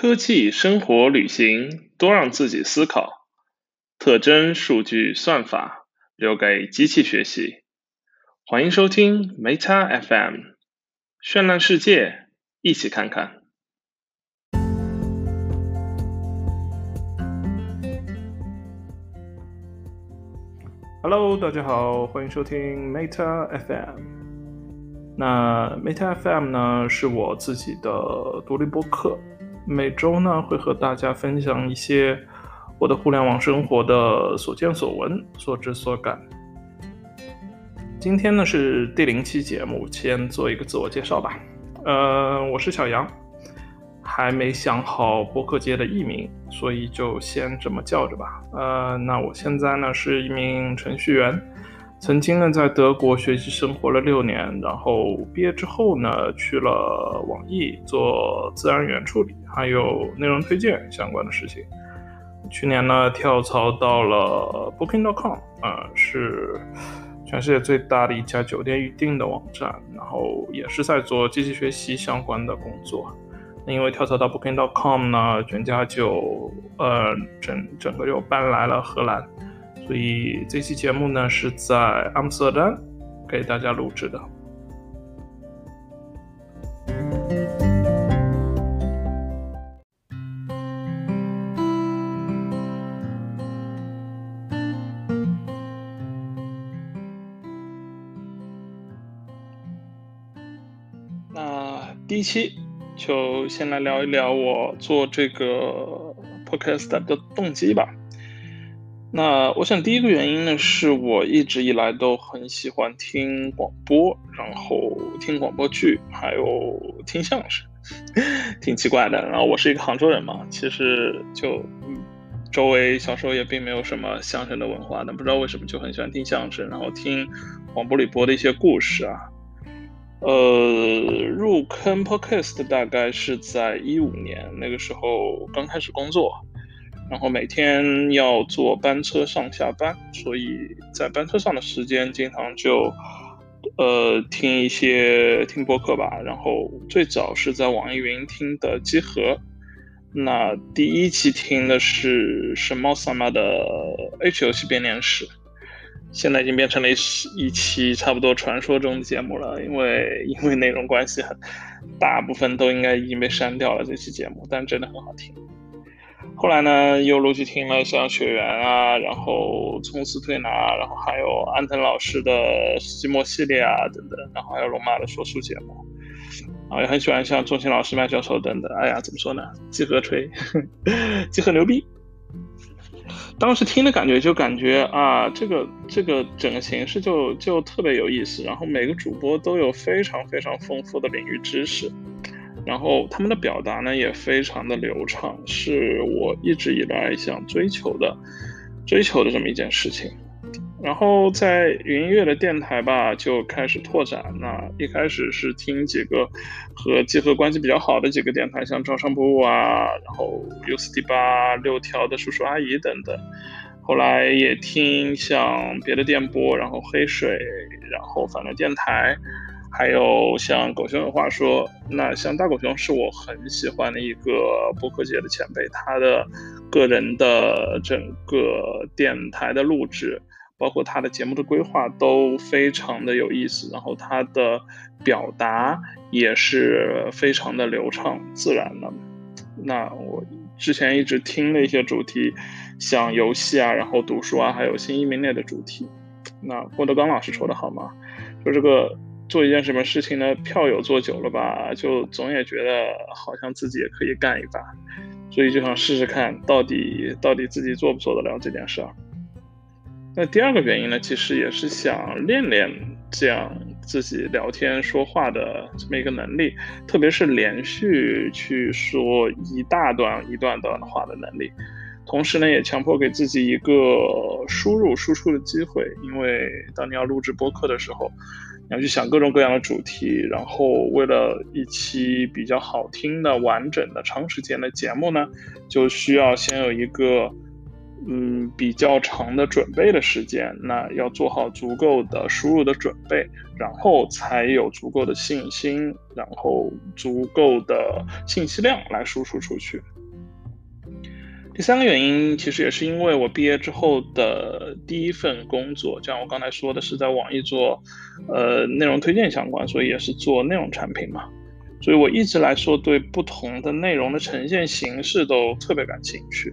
科技、生活、旅行，多让自己思考。特征、数据、算法，留给机器学习。欢迎收听 Meta FM，绚烂世界，一起看看。Hello，大家好，欢迎收听 Meta FM。那 Meta FM 呢，是我自己的独立播客。每周呢，会和大家分享一些我的互联网生活的所见所闻、所知所感。今天呢是第零期节目，先做一个自我介绍吧。呃，我是小杨，还没想好播客界的艺名，所以就先这么叫着吧。呃，那我现在呢是一名程序员。曾经呢，在德国学习生活了六年，然后毕业之后呢，去了网易做自然语言处理，还有内容推荐相关的事情。去年呢，跳槽到了 Booking.com，啊，是全世界最大的一家酒店预订的网站，然后也是在做机器学习相关的工作。因为跳槽到 Booking.com 呢，全家就呃整整个就搬来了荷兰。所以这期节目呢是在阿姆斯特丹给大家录制的。那第一期就先来聊一聊我做这个 podcast 的动机吧。那我想第一个原因呢，是我一直以来都很喜欢听广播，然后听广播剧，还有听相声，挺奇怪的。然后我是一个杭州人嘛，其实就周围小时候也并没有什么相声的文化，但不知道为什么就很喜欢听相声，然后听广播里播的一些故事啊。呃，入坑 podcast 大概是在一五年，那个时候刚开始工作。然后每天要坐班车上下班，所以在班车上的时间经常就，呃，听一些听播客吧。然后最早是在网易云听的集合，那第一期听的是神猫萨玛的 H 游戏编年史，现在已经变成了一一期差不多传说中的节目了，因为因为内容关系，很大部分都应该已经被删掉了这期节目，但真的很好听。后来呢，又陆续听了像雪原啊，然后冲刺推拿，然后还有安藤老师的寂寞系列啊等等，然后还有龙马的说书节目，啊，也很喜欢像钟情老师、麦教授等等。哎呀，怎么说呢？集合吹，集合牛逼。当时听的感觉就感觉啊，这个这个整个形式就就特别有意思，然后每个主播都有非常非常丰富的领域知识。然后他们的表达呢也非常的流畅，是我一直以来想追求的、追求的这么一件事情。然后在云音乐的电台吧，就开始拓展。那一开始是听几个和集合关系比较好的几个电台，像招商部啊，然后 U 四 D 八、六条的叔叔阿姨等等。后来也听像别的电波，然后黑水，然后反正电台。还有像狗熊有话说，那像大狗熊是我很喜欢的一个播客界的前辈，他的个人的整个电台的录制，包括他的节目的规划都非常的有意思，然后他的表达也是非常的流畅自然的。那我之前一直听的一些主题，像游戏啊，然后读书啊，还有新移民类的主题。那郭德纲老师说的好吗？说这个。做一件什么事情呢？票友做久了吧，就总也觉得好像自己也可以干一把，所以就想试试看，到底到底自己做不做得了这件事儿。那第二个原因呢，其实也是想练练这样自己聊天说话的这么一个能力，特别是连续去说一大段一段段的话的能力。同时呢，也强迫给自己一个输入输出的机会，因为当你要录制播客的时候。要去想各种各样的主题，然后为了一期比较好听的、完整的、长时间的节目呢，就需要先有一个嗯，比较长的准备的时间，那要做好足够的输入的准备，然后才有足够的信心，然后足够的信息量来输出出去。第三个原因，其实也是因为我毕业之后的第一份工作，就像我刚才说的，是在网易做，呃，内容推荐相关，所以也是做内容产品嘛，所以我一直来说对不同的内容的呈现形式都特别感兴趣。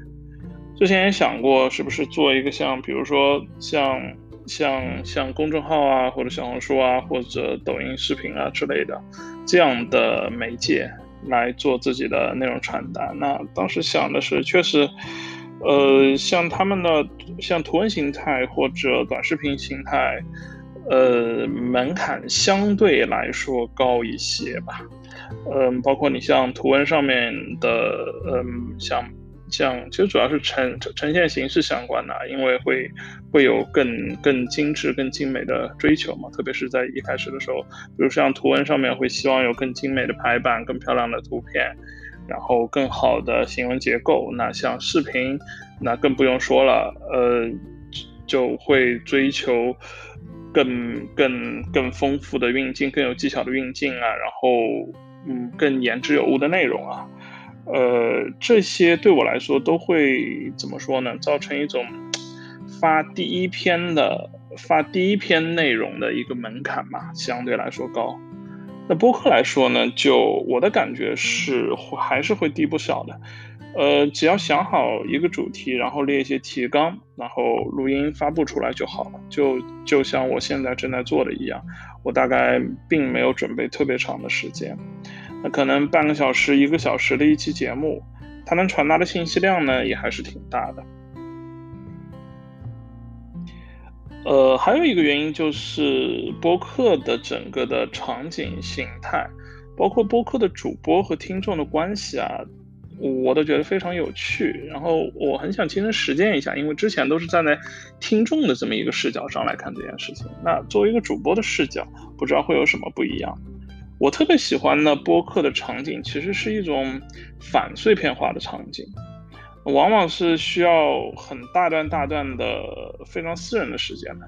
之前也想过，是不是做一个像，比如说像像像公众号啊，或者小红书啊，或者抖音视频啊之类的这样的媒介来做自己的内容传达。那当时想的是，确实，呃，像他们的像图文形态或者短视频形态，呃，门槛相对来说高一些吧。嗯，包括你像图文上面的，嗯，像。像其实主要是呈呈现形式相关的，因为会会有更更精致、更精美的追求嘛。特别是在一开始的时候，比如像图文上面会希望有更精美的排版、更漂亮的图片，然后更好的行文结构。那像视频，那更不用说了，呃，就会追求更更更丰富的运镜、更有技巧的运镜啊，然后嗯，更言之有物的内容啊。呃，这些对我来说都会怎么说呢？造成一种发第一篇的发第一篇内容的一个门槛嘛，相对来说高。那播客来说呢，就我的感觉是还是会低不少的。呃，只要想好一个主题，然后列一些提纲，然后录音发布出来就好了。就就像我现在正在做的一样，我大概并没有准备特别长的时间。那可能半个小时、一个小时的一期节目，它能传达的信息量呢，也还是挺大的。呃，还有一个原因就是播客的整个的场景形态，包括播客的主播和听众的关系啊，我都觉得非常有趣。然后我很想亲身实践一下，因为之前都是站在听众的这么一个视角上来看这件事情。那作为一个主播的视角，不知道会有什么不一样。我特别喜欢的播客的场景，其实是一种反碎片化的场景，往往是需要很大段大段的非常私人的时间的。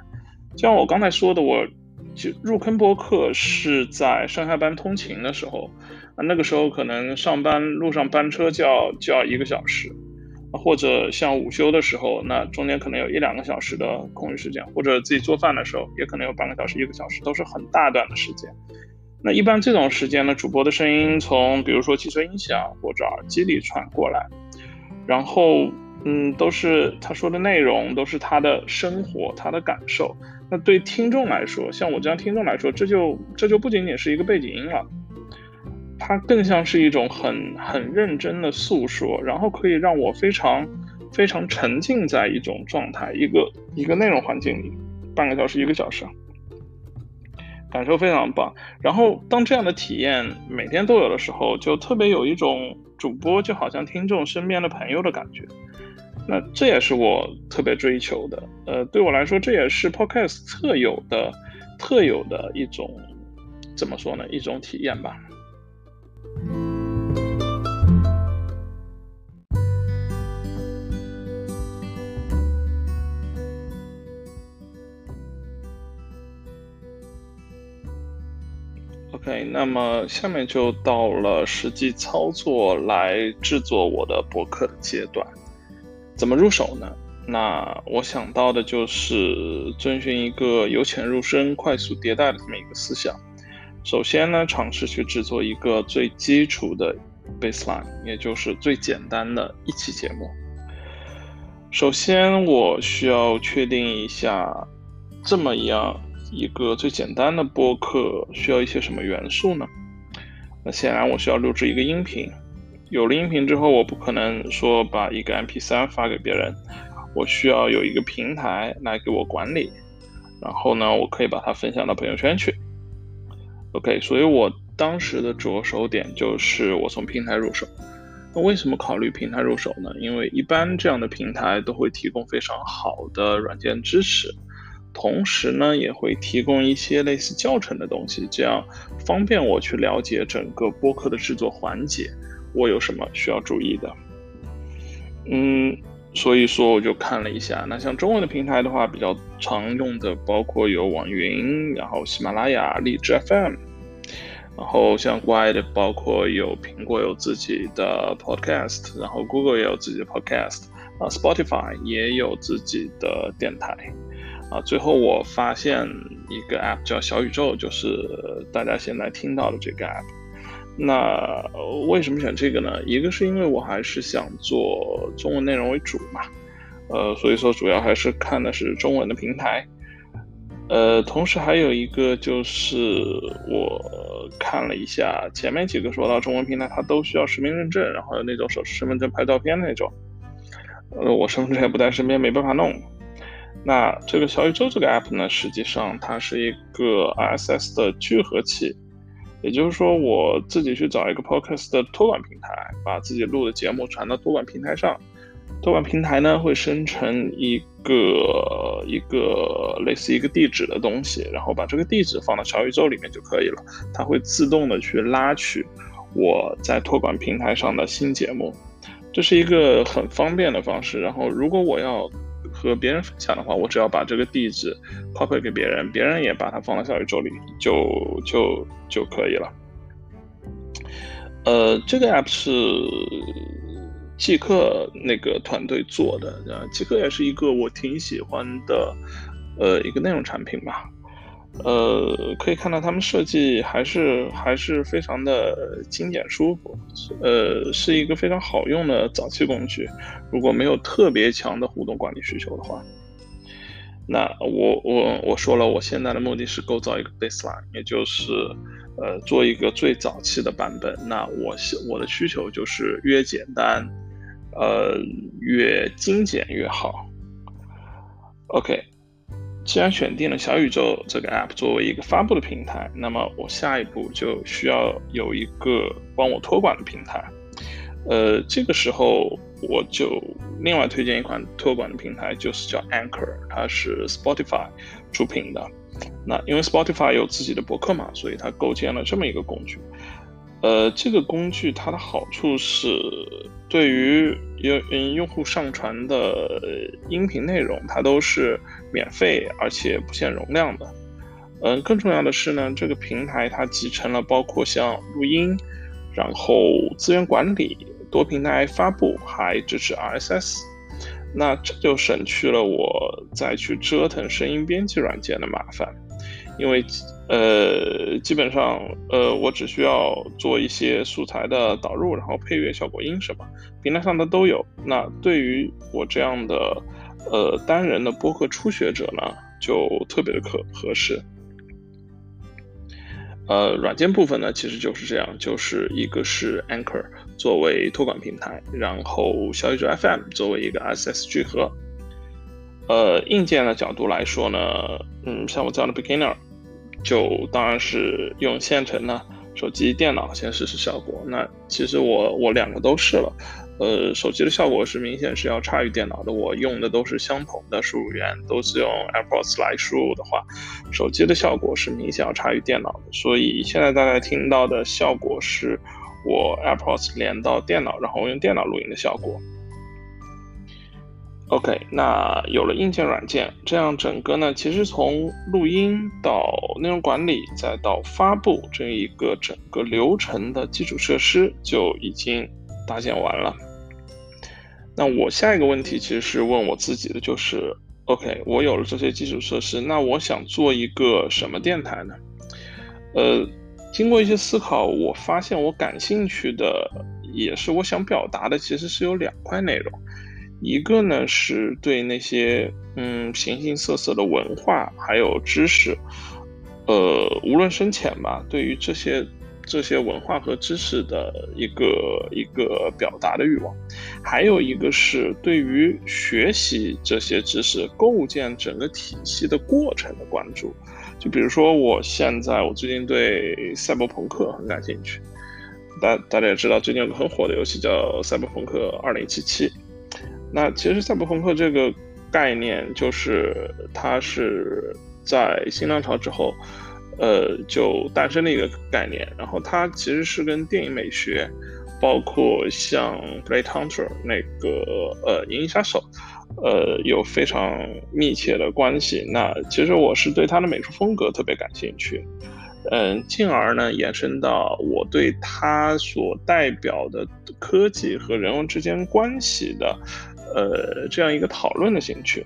像我刚才说的，我就入坑播客是在上下班通勤的时候，那个时候可能上班路上班车就要就要一个小时，或者像午休的时候，那中间可能有一两个小时的空余时间，或者自己做饭的时候，也可能有半个小时、一个小时，都是很大段的时间。那一般这种时间呢，主播的声音从比如说汽车音响或者耳机里传过来，然后嗯，都是他说的内容，都是他的生活，他的感受。那对听众来说，像我这样听众来说，这就这就不仅仅是一个背景音了，它更像是一种很很认真的诉说，然后可以让我非常非常沉浸在一种状态，一个一个内容环境里，半个小时一个小时。感受非常棒，然后当这样的体验每天都有的时候，就特别有一种主播就好像听众身边的朋友的感觉。那这也是我特别追求的，呃，对我来说这也是 Podcast 特有的、特有的一种，怎么说呢？一种体验吧。那么下面就到了实际操作来制作我的博客的阶段。怎么入手呢？那我想到的就是遵循一个由浅入深、快速迭代的这么一个思想。首先呢，尝试去制作一个最基础的 baseline，也就是最简单的一期节目。首先，我需要确定一下这么一样。一个最简单的播客需要一些什么元素呢？那显然我需要录制一个音频。有了音频之后，我不可能说把一个 MP3 发给别人，我需要有一个平台来给我管理。然后呢，我可以把它分享到朋友圈去。OK，所以我当时的着手点就是我从平台入手。那为什么考虑平台入手呢？因为一般这样的平台都会提供非常好的软件支持。同时呢，也会提供一些类似教程的东西，这样方便我去了解整个播客的制作环节，我有什么需要注意的。嗯，所以说我就看了一下，那像中文的平台的话，比较常用的包括有网云，然后喜马拉雅、荔枝 FM，然后像国外的包括有苹果有自己的 Podcast，然后 Google 也有自己的 Podcast，啊，Spotify 也有自己的电台，啊，最后我发现一个 App 叫小宇宙，就是大家现在听到的这个 App。那为什么选这个呢？一个是因为我还是想做中文内容为主嘛，呃，所以说主要还是看的是中文的平台，呃，同时还有一个就是我看了一下前面几个说到中文平台，它都需要实名认证，然后有那种手持身份证拍照片那种，呃，我身份证也不在身边，没办法弄。那这个小宇宙这个 app 呢，实际上它是一个 RSS 的聚合器。也就是说，我自己去找一个 podcast 的托管平台，把自己录的节目传到托管平台上。托管平台呢会生成一个一个类似一个地址的东西，然后把这个地址放到小宇宙里面就可以了。它会自动的去拉取我在托管平台上的新节目，这是一个很方便的方式。然后，如果我要和别人分享的话，我只要把这个地址 copy 给别人，别人也把它放到小宇宙里，就就就可以了。呃，这个 app 是即刻那个团队做的，呃即刻也是一个我挺喜欢的呃一个内容产品吧。呃，可以看到他们设计还是还是非常的精简舒服，呃，是一个非常好用的早期工具。如果没有特别强的互动管理需求的话，那我我我说了，我现在的目的是构造一个 baseline，也就是呃做一个最早期的版本。那我我的需求就是越简单，呃越精简越好。OK。既然选定了小宇宙这个 app 作为一个发布的平台，那么我下一步就需要有一个帮我托管的平台。呃，这个时候我就另外推荐一款托管的平台，就是叫 Anchor，它是 Spotify 出品的。那因为 Spotify 有自己的博客嘛，所以它构建了这么一个工具。呃，这个工具它的好处是，对于用嗯用户上传的音频内容，它都是免费而且不限容量的。嗯，更重要的是呢，这个平台它集成了包括像录音，然后资源管理、多平台发布，还支持 RSS。那这就省去了我再去折腾声音编辑软件的麻烦，因为。呃，基本上，呃，我只需要做一些素材的导入，然后配乐、效果音什么，平台上的都有。那对于我这样的，呃，单人的播客初学者呢，就特别的可合适。呃，软件部分呢，其实就是这样，就是一个是 Anchor 作为托管平台，然后小宇宙 FM 作为一个 SS 聚合。呃，硬件的角度来说呢，嗯，像我这样的 beginner。就当然是用现成的手机、电脑先试试效果。那其实我我两个都试了，呃，手机的效果是明显是要差于电脑的。我用的都是相同的输入源，都是用 AirPods 来输入的话，手机的效果是明显要差于电脑的。所以现在大家听到的效果是我 AirPods 连到电脑，然后用电脑录音的效果。OK，那有了硬件、软件，这样整个呢，其实从录音到内容管理，再到发布这一个整个流程的基础设施就已经搭建完了。那我下一个问题其实是问我自己的，就是 OK，我有了这些基础设施，那我想做一个什么电台呢？呃，经过一些思考，我发现我感兴趣的，也是我想表达的，其实是有两块内容。一个呢是对那些嗯形形色色的文化还有知识，呃无论深浅吧，对于这些这些文化和知识的一个一个表达的欲望，还有一个是对于学习这些知识、构建整个体系的过程的关注。就比如说，我现在我最近对赛博朋克很感兴趣，大大家也知道，最近有个很火的游戏叫《赛博朋克二零七七》。那其实赛博朋克这个概念，就是它是在新浪潮之后，呃，就诞生了一个概念。然后它其实是跟电影美学，包括像《Blade Hunter》那个呃《银翼杀手》，呃有非常密切的关系。那其实我是对它的美术风格特别感兴趣。嗯，进而呢，延伸到我对它所代表的科技和人文之间关系的，呃，这样一个讨论的兴趣。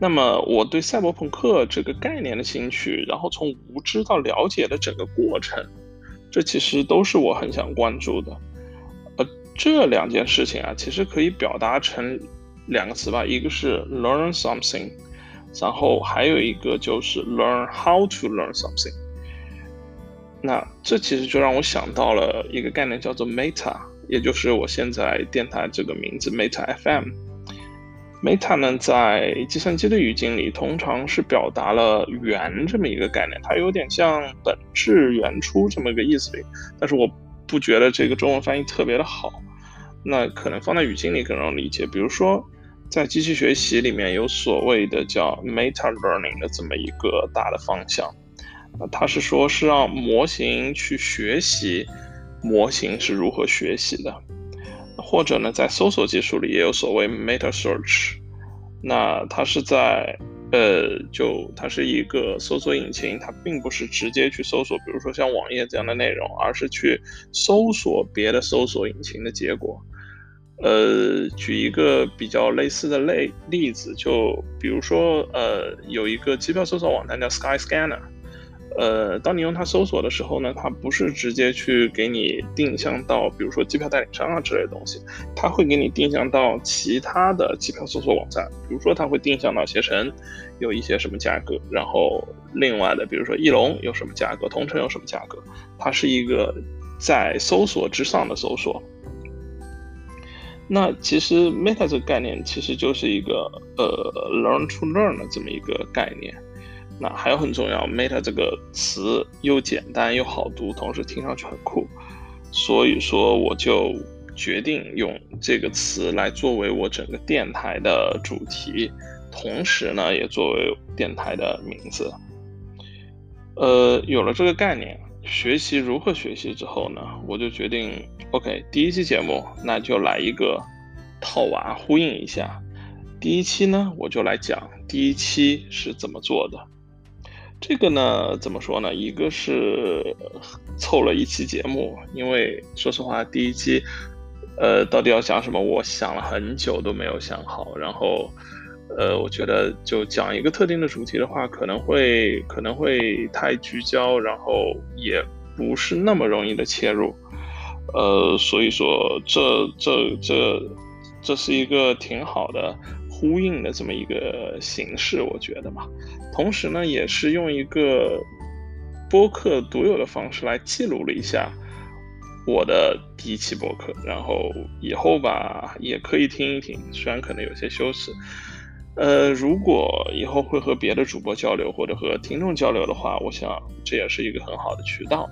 那么，我对赛博朋克这个概念的兴趣，然后从无知到了解的整个过程，这其实都是我很想关注的。呃，这两件事情啊，其实可以表达成两个词吧，一个是 learn something。然后还有一个就是 learn how to learn something。那这其实就让我想到了一个概念，叫做 meta，也就是我现在电台这个名字 meta FM。meta 呢，在计算机的语境里，通常是表达了源这么一个概念，它有点像本质、原初这么个意思。但是我不觉得这个中文翻译特别的好，那可能放在语境里更容易理解。比如说。在机器学习里面有所谓的叫 meta learning 的这么一个大的方向，啊，它是说是让模型去学习模型是如何学习的，或者呢，在搜索技术里也有所谓 meta search，那它是在呃，就它是一个搜索引擎，它并不是直接去搜索，比如说像网页这样的内容，而是去搜索别的搜索引擎的结果。呃，举一个比较类似的类例子，就比如说，呃，有一个机票搜索网站叫 Skyscanner，呃，当你用它搜索的时候呢，它不是直接去给你定向到，比如说机票代理商啊之类的东西，它会给你定向到其他的机票搜索网站，比如说它会定向到携程有一些什么价格，然后另外的，比如说翼龙有什么价格，同城有什么价格，它是一个在搜索之上的搜索。那其实 meta 这个概念其实就是一个呃 learn to learn 的这么一个概念。那还有很重要，meta 这个词又简单又好读，同时听上去很酷，所以说我就决定用这个词来作为我整个电台的主题，同时呢也作为电台的名字。呃，有了这个概念。学习如何学习之后呢，我就决定，OK，第一期节目那就来一个套娃呼应一下。第一期呢，我就来讲第一期是怎么做的。这个呢，怎么说呢？一个是凑了一期节目，因为说实话，第一期，呃，到底要讲什么，我想了很久都没有想好，然后。呃，我觉得就讲一个特定的主题的话，可能会可能会太聚焦，然后也不是那么容易的切入。呃，所以说这这这这是一个挺好的呼应的这么一个形式，我觉得嘛。同时呢，也是用一个播客独有的方式来记录了一下我的第一期播客，然后以后吧也可以听一听，虽然可能有些羞耻。呃，如果以后会和别的主播交流或者和听众交流的话，我想这也是一个很好的渠道。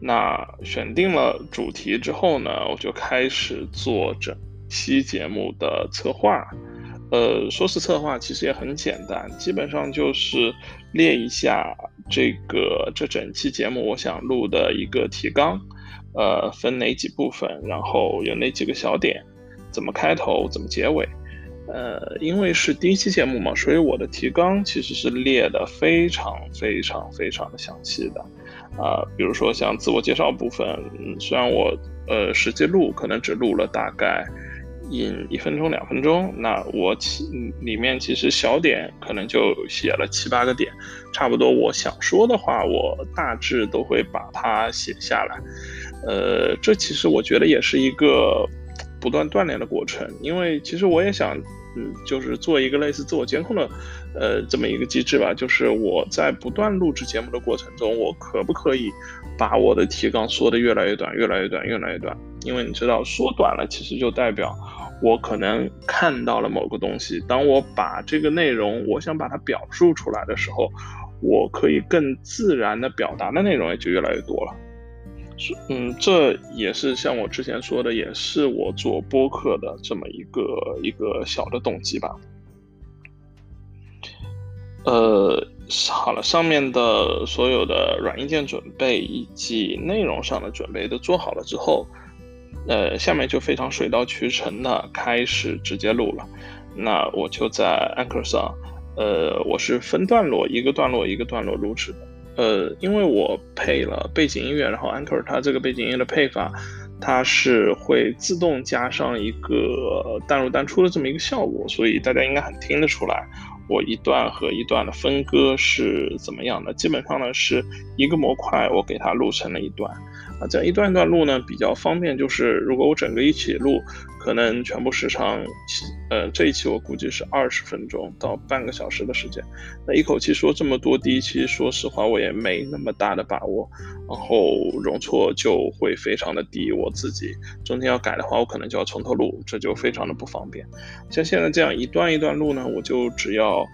那选定了主题之后呢，我就开始做整期节目的策划。呃，说是策划，其实也很简单，基本上就是列一下这个这整期节目我想录的一个提纲，呃，分哪几部分，然后有哪几个小点，怎么开头，怎么结尾。呃，因为是第一期节目嘛，所以我的提纲其实是列的非常非常非常的详细的，啊，比如说像自我介绍部分，嗯虽然我呃实际录可能只录了大概一一分钟两分钟，那我其里面其实小点可能就写了七八个点，差不多我想说的话，我大致都会把它写下来，呃，这其实我觉得也是一个不断锻炼的过程，因为其实我也想。嗯，就是做一个类似自我监控的，呃，这么一个机制吧。就是我在不断录制节目的过程中，我可不可以把我的提纲缩得越来越短，越来越短，越来越短？因为你知道，缩短了其实就代表我可能看到了某个东西。当我把这个内容，我想把它表述出来的时候，我可以更自然的表达的内容也就越来越多了。嗯，这也是像我之前说的，也是我做播客的这么一个一个小的动机吧。呃，好了，上面的所有的软硬件准备以及内容上的准备都做好了之后，呃，下面就非常水到渠成的开始直接录了。那我就在 Anchor 上，呃，我是分段落，一个段落一个段落录制的。呃，因为我配了背景音乐，然后 Anchor 它这个背景音乐的配法，它是会自动加上一个单入单出的这么一个效果，所以大家应该很听得出来。我一段和一段的分割是怎么样的？基本上呢是一个模块，我给它录成了一段，啊，这样一段一段录呢比较方便。就是如果我整个一起录，可能全部时长，呃，这一期我估计是二十分钟到半个小时的时间。那一口气说这么多，第一期说实话我也没那么大的把握，然后容错就会非常的低。我自己中间要改的话，我可能就要从头录，这就非常的不方便。像现在这样一段一段录呢，我就只要，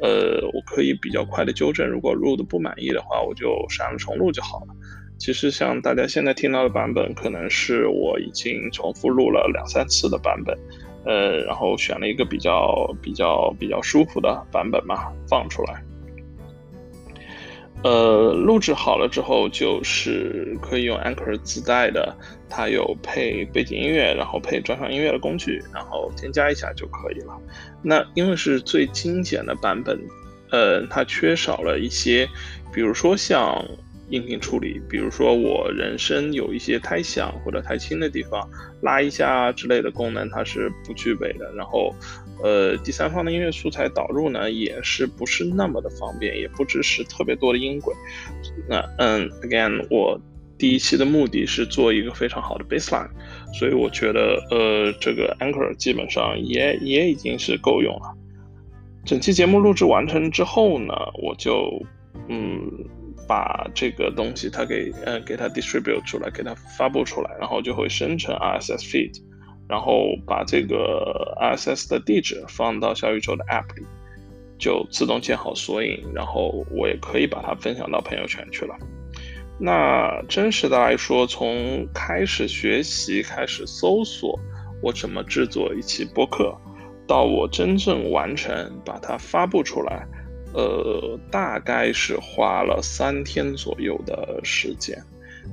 呃，我可以比较快的纠正，如果录的不满意的话，我就删了重录就好了。其实像大家现在听到的版本，可能是我已经重复录了两三次的版本，呃，然后选了一个比较比较比较舒服的版本嘛，放出来。呃，录制好了之后，就是可以用 Anchor 自带的，它有配背景音乐，然后配专项音乐的工具，然后添加一下就可以了。那因为是最精简的版本，呃，它缺少了一些，比如说像。音频处理，比如说我人声有一些太响或者太轻的地方，拉一下之类的功能它是不具备的。然后，呃，第三方的音乐素材导入呢，也是不是那么的方便，也不支持特别多的音轨。那，嗯，again，我第一期的目的是做一个非常好的 baseline，所以我觉得，呃，这个 Anchor 基本上也也已经是够用了。整期节目录制完成之后呢，我就，嗯。把这个东西它给呃给它 distribute 出来，给它发布出来，然后就会生成 RSS feed，然后把这个 RSS 的地址放到小宇宙的 app 里，就自动建好索引，然后我也可以把它分享到朋友圈去了。那真实的来说，从开始学习、开始搜索我怎么制作一期播客，到我真正完成把它发布出来。呃，大概是花了三天左右的时间，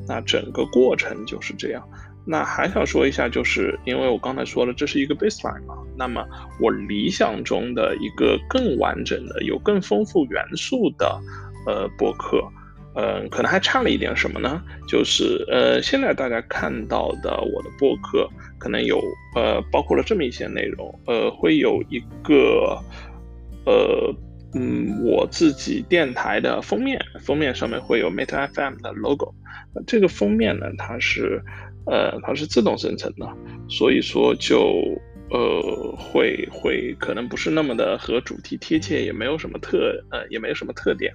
那整个过程就是这样。那还想说一下，就是因为我刚才说了，这是一个 baseline 嘛，那么我理想中的一个更完整的、有更丰富元素的呃播客，嗯，可能还差了一点什么呢？就是呃，现在大家看到的我的播客，可能有呃，包括了这么一些内容，呃，会有一个呃。嗯，我自己电台的封面，封面上面会有 Meta FM 的 logo。这个封面呢，它是，呃，它是自动生成的，所以说就，呃，会会可能不是那么的和主题贴切，也没有什么特，呃，也没有什么特点。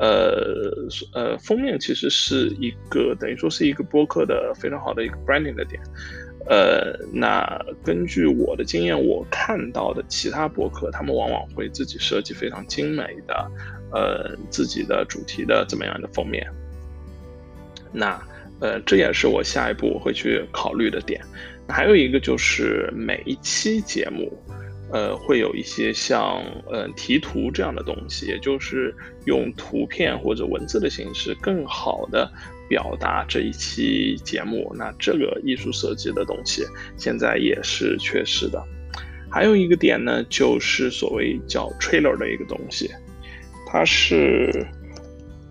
呃，呃，封面其实是一个等于说是一个播客的非常好的一个 branding 的点。呃，那根据我的经验，我看到的其他博客，他们往往会自己设计非常精美的，呃，自己的主题的怎么样的封面。那，呃，这也是我下一步我会去考虑的点。还有一个就是每一期节目。呃，会有一些像呃题图这样的东西，也就是用图片或者文字的形式，更好的表达这一期节目。那这个艺术设计的东西，现在也是缺失的。还有一个点呢，就是所谓叫 trailer 的一个东西，它是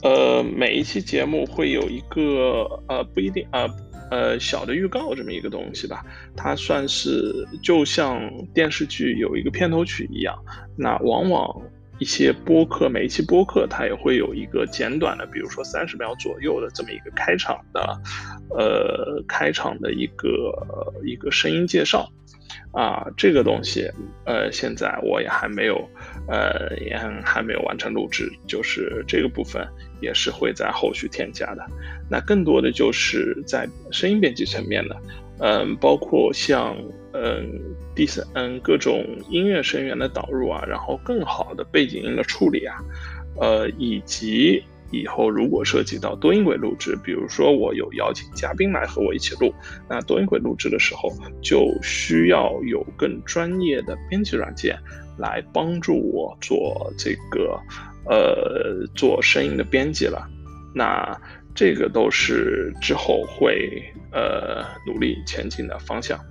呃每一期节目会有一个呃不一定啊。呃，小的预告这么一个东西吧，它算是就像电视剧有一个片头曲一样。那往往一些播客，每一期播客它也会有一个简短的，比如说三十秒左右的这么一个开场的，呃，开场的一个一个声音介绍。啊，这个东西，呃，现在我也还没有，呃，也还没有完成录制，就是这个部分也是会在后续添加的。那更多的就是在声音编辑层面的，嗯，包括像，嗯，第三，嗯，各种音乐声源的导入啊，然后更好的背景音的处理啊，呃，以及。以后如果涉及到多音轨录制，比如说我有邀请嘉宾来和我一起录，那多音轨录制的时候就需要有更专业的编辑软件来帮助我做这个呃做声音的编辑了。那这个都是之后会呃努力前进的方向。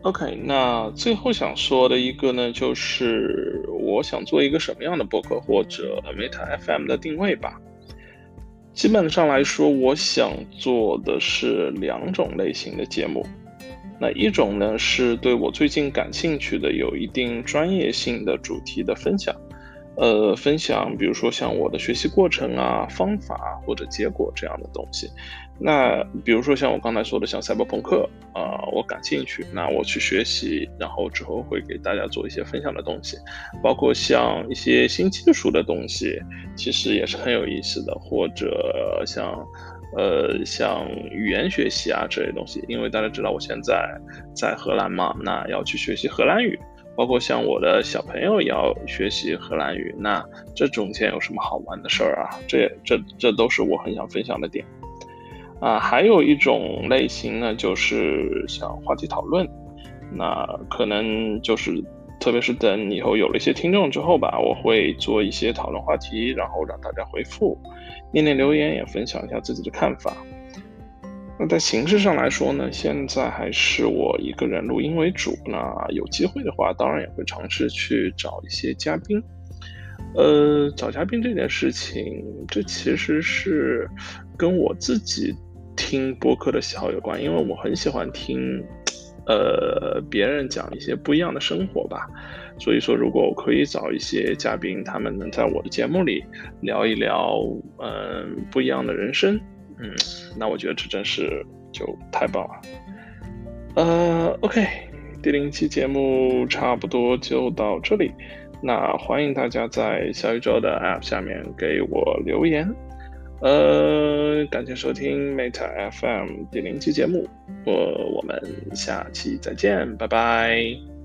OK，那最后想说的一个呢，就是我想做一个什么样的博客或者 Meta FM 的定位吧。基本上来说，我想做的是两种类型的节目。那一种呢，是对我最近感兴趣的、有一定专业性的主题的分享。呃，分享比如说像我的学习过程啊、方法或者结果这样的东西。那比如说像我刚才说的，像赛博朋克啊，我感兴趣，那我去学习，然后之后会给大家做一些分享的东西。包括像一些新技术的东西，其实也是很有意思的。或者像呃像语言学习啊这些东西，因为大家知道我现在在荷兰嘛，那要去学习荷兰语。包括像我的小朋友也要学习荷兰语，那这中间有什么好玩的事儿啊？这这这都是我很想分享的点啊。还有一种类型呢，就是像话题讨论，那可能就是特别是等以后有了一些听众之后吧，我会做一些讨论话题，然后让大家回复、念念留言，也分享一下自己的看法。那在形式上来说呢，现在还是我一个人录音为主。那有机会的话，当然也会尝试去找一些嘉宾。呃，找嘉宾这件事情，这其实是跟我自己听播客的喜好有关，因为我很喜欢听，呃，别人讲一些不一样的生活吧。所以说，如果我可以找一些嘉宾，他们能在我的节目里聊一聊，嗯，不一样的人生。嗯，那我觉得这真是就太棒了。呃，OK，第零期节目差不多就到这里。那欢迎大家在小宇宙的 App 下面给我留言。呃，感谢收听 Meta FM 第零期节目，我我们下期再见，拜拜。